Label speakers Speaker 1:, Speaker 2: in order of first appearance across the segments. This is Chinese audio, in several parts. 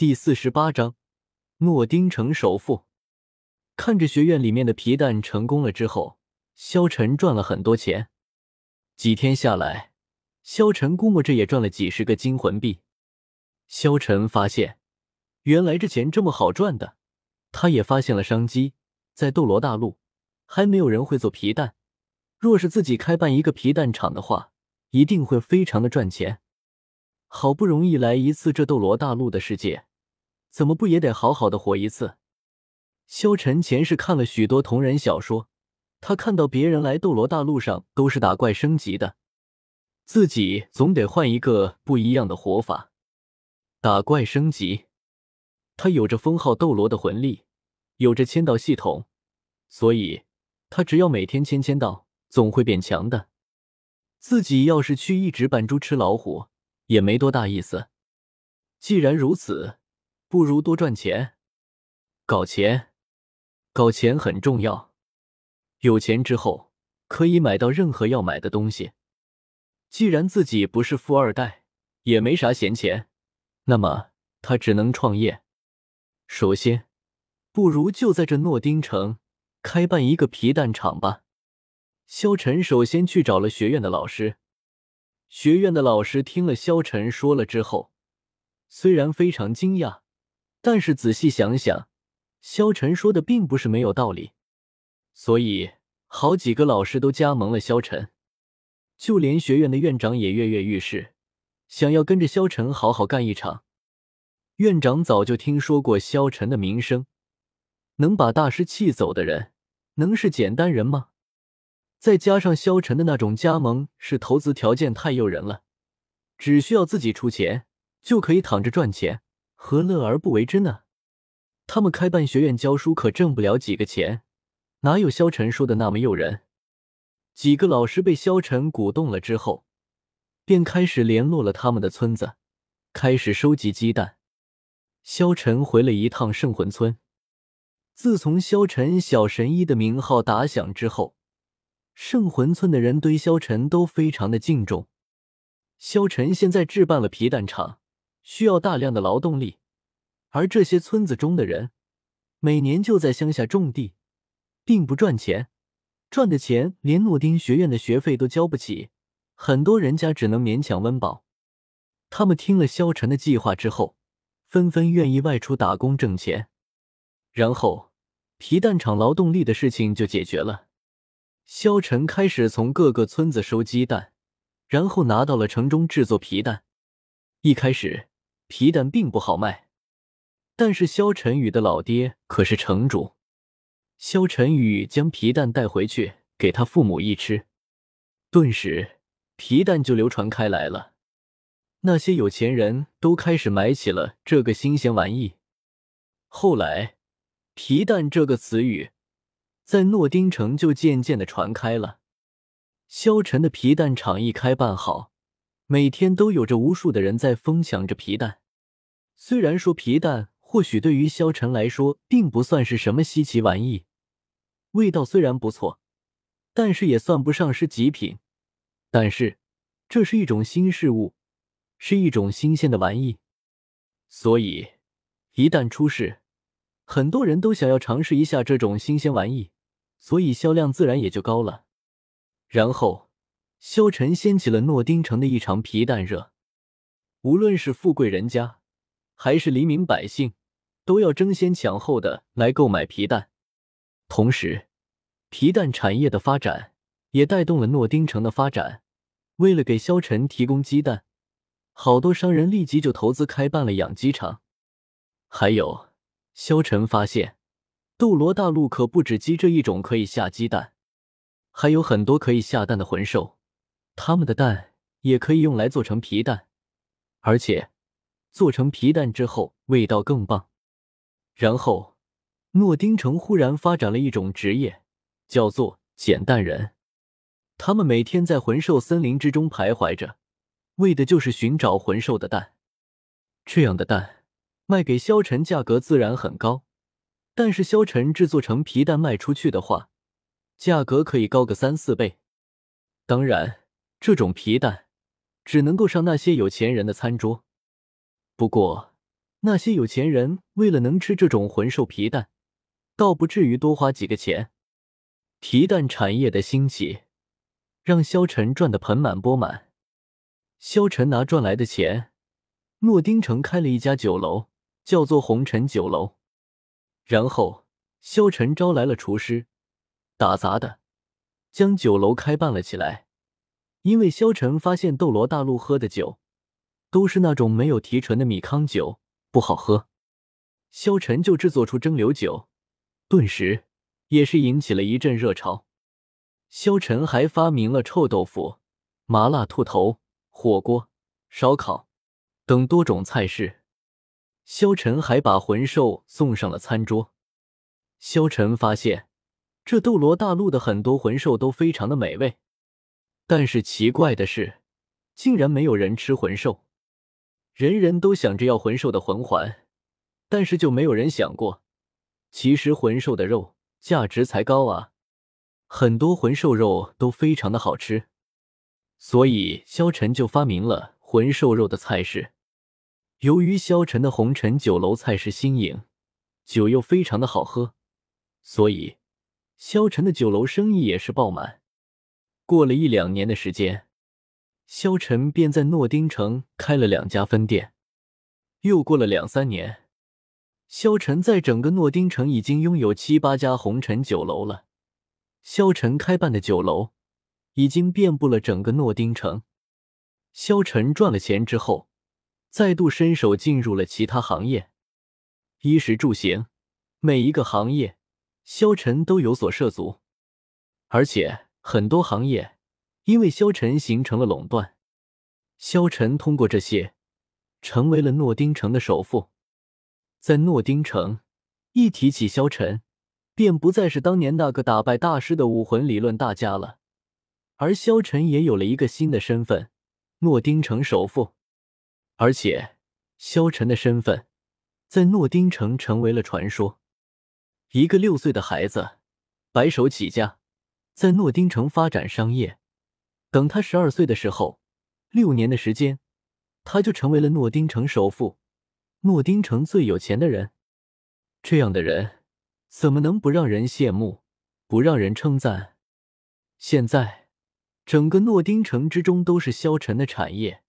Speaker 1: 第四十八章，诺丁城首富。看着学院里面的皮蛋成功了之后，萧晨赚了很多钱。几天下来，萧晨估摸着也赚了几十个金魂币。萧晨发现，原来这钱这么好赚的。他也发现了商机，在斗罗大陆还没有人会做皮蛋，若是自己开办一个皮蛋厂的话，一定会非常的赚钱。好不容易来一次这斗罗大陆的世界。怎么不也得好好的活一次？萧晨前世看了许多同人小说，他看到别人来斗罗大陆上都是打怪升级的，自己总得换一个不一样的活法。打怪升级，他有着封号斗罗的魂力，有着签到系统，所以他只要每天签签到，总会变强的。自己要是去一直扮猪吃老虎，也没多大意思。既然如此。不如多赚钱，搞钱，搞钱很重要。有钱之后可以买到任何要买的东西。既然自己不是富二代，也没啥闲钱，那么他只能创业。首先，不如就在这诺丁城开办一个皮蛋厂吧。萧晨首先去找了学院的老师。学院的老师听了萧晨说了之后，虽然非常惊讶。但是仔细想想，萧晨说的并不是没有道理，所以好几个老师都加盟了萧晨，就连学院的院长也跃跃欲试，想要跟着萧晨好好干一场。院长早就听说过萧晨的名声，能把大师气走的人，能是简单人吗？再加上萧晨的那种加盟是投资条件太诱人了，只需要自己出钱就可以躺着赚钱。何乐而不为之呢？他们开办学院教书可挣不了几个钱，哪有萧晨说的那么诱人？几个老师被萧晨鼓动了之后，便开始联络了他们的村子，开始收集鸡蛋。萧晨回了一趟圣魂村。自从萧晨小神医的名号打响之后，圣魂村的人对萧晨都非常的敬重。萧晨现在置办了皮蛋厂。需要大量的劳动力，而这些村子中的人每年就在乡下种地，并不赚钱，赚的钱连诺丁学院的学费都交不起，很多人家只能勉强温饱。他们听了萧晨的计划之后，纷纷愿意外出打工挣钱，然后皮蛋厂劳动力的事情就解决了。萧晨开始从各个村子收鸡蛋，然后拿到了城中制作皮蛋。一开始。皮蛋并不好卖，但是萧晨宇的老爹可是城主。萧晨宇将皮蛋带回去给他父母一吃，顿时皮蛋就流传开来了。那些有钱人都开始买起了这个新鲜玩意。后来，皮蛋这个词语在诺丁城就渐渐的传开了。萧晨的皮蛋厂一开办好，每天都有着无数的人在疯抢着皮蛋。虽然说皮蛋或许对于萧晨来说并不算是什么稀奇玩意，味道虽然不错，但是也算不上是极品。但是这是一种新事物，是一种新鲜的玩意，所以一旦出世，很多人都想要尝试一下这种新鲜玩意，所以销量自然也就高了。然后，萧晨掀起了诺丁城的一场皮蛋热，无论是富贵人家。还是黎民百姓都要争先抢后的来购买皮蛋，同时，皮蛋产业的发展也带动了诺丁城的发展。为了给萧晨提供鸡蛋，好多商人立即就投资开办了养鸡场。还有，萧晨发现，斗罗大陆可不止鸡这一种可以下鸡蛋，还有很多可以下蛋的魂兽，它们的蛋也可以用来做成皮蛋，而且。做成皮蛋之后，味道更棒。然后，诺丁城忽然发展了一种职业，叫做捡蛋人。他们每天在魂兽森林之中徘徊着，为的就是寻找魂兽的蛋。这样的蛋卖给萧晨，价格自然很高。但是萧晨制作成皮蛋卖出去的话，价格可以高个三四倍。当然，这种皮蛋只能够上那些有钱人的餐桌。不过，那些有钱人为了能吃这种魂兽皮蛋，倒不至于多花几个钱。皮蛋产业的兴起，让萧晨赚得盆满钵满。萧晨拿赚来的钱，诺丁城开了一家酒楼，叫做红尘酒楼。然后，萧晨招来了厨师、打杂的，将酒楼开办了起来。因为萧晨发现斗罗大陆喝的酒，都是那种没有提纯的米糠酒，不好喝。萧晨就制作出蒸馏酒，顿时也是引起了一阵热潮。萧晨还发明了臭豆腐、麻辣兔头、火锅、烧烤等多种菜式。萧晨还把魂兽送上了餐桌。萧晨发现，这斗罗大陆的很多魂兽都非常的美味。但是奇怪的是，竟然没有人吃魂兽。人人都想着要魂兽的魂环，但是就没有人想过，其实魂兽的肉价值才高啊！很多魂兽肉都非常的好吃，所以萧晨就发明了魂兽肉的菜式。由于萧晨的红尘酒楼菜式新颖，酒又非常的好喝，所以萧晨的酒楼生意也是爆满。过了一两年的时间，萧晨便在诺丁城开了两家分店。又过了两三年，萧晨在整个诺丁城已经拥有七八家红尘酒楼了。萧晨开办的酒楼已经遍布了整个诺丁城。萧晨赚了钱之后，再度伸手进入了其他行业，衣食住行，每一个行业，萧晨都有所涉足，而且。很多行业因为萧晨形成了垄断，萧晨通过这些成为了诺丁城的首富。在诺丁城，一提起萧晨，便不再是当年那个打败大师的武魂理论大家了，而萧晨也有了一个新的身份——诺丁城首富。而且，萧晨的身份在诺丁城成为了传说。一个六岁的孩子，白手起家。在诺丁城发展商业，等他十二岁的时候，六年的时间，他就成为了诺丁城首富，诺丁城最有钱的人。这样的人，怎么能不让人羡慕，不让人称赞？现在，整个诺丁城之中都是萧晨的产业：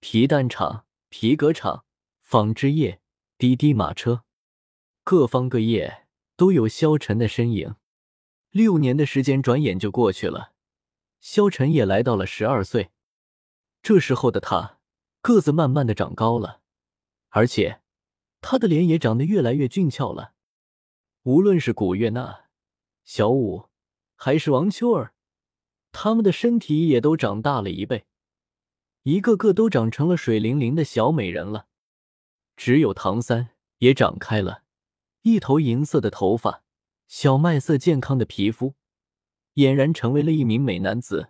Speaker 1: 皮蛋厂、皮革厂、纺织业、滴滴马车，各方各业都有萧晨的身影。六年的时间转眼就过去了，萧晨也来到了十二岁。这时候的他个子慢慢的长高了，而且他的脸也长得越来越俊俏了。无论是古月娜、小舞，还是王秋儿，他们的身体也都长大了一倍，一个个都长成了水灵灵的小美人了。只有唐三也长开了一头银色的头发。小麦色健康的皮肤，俨然成为了一名美男子。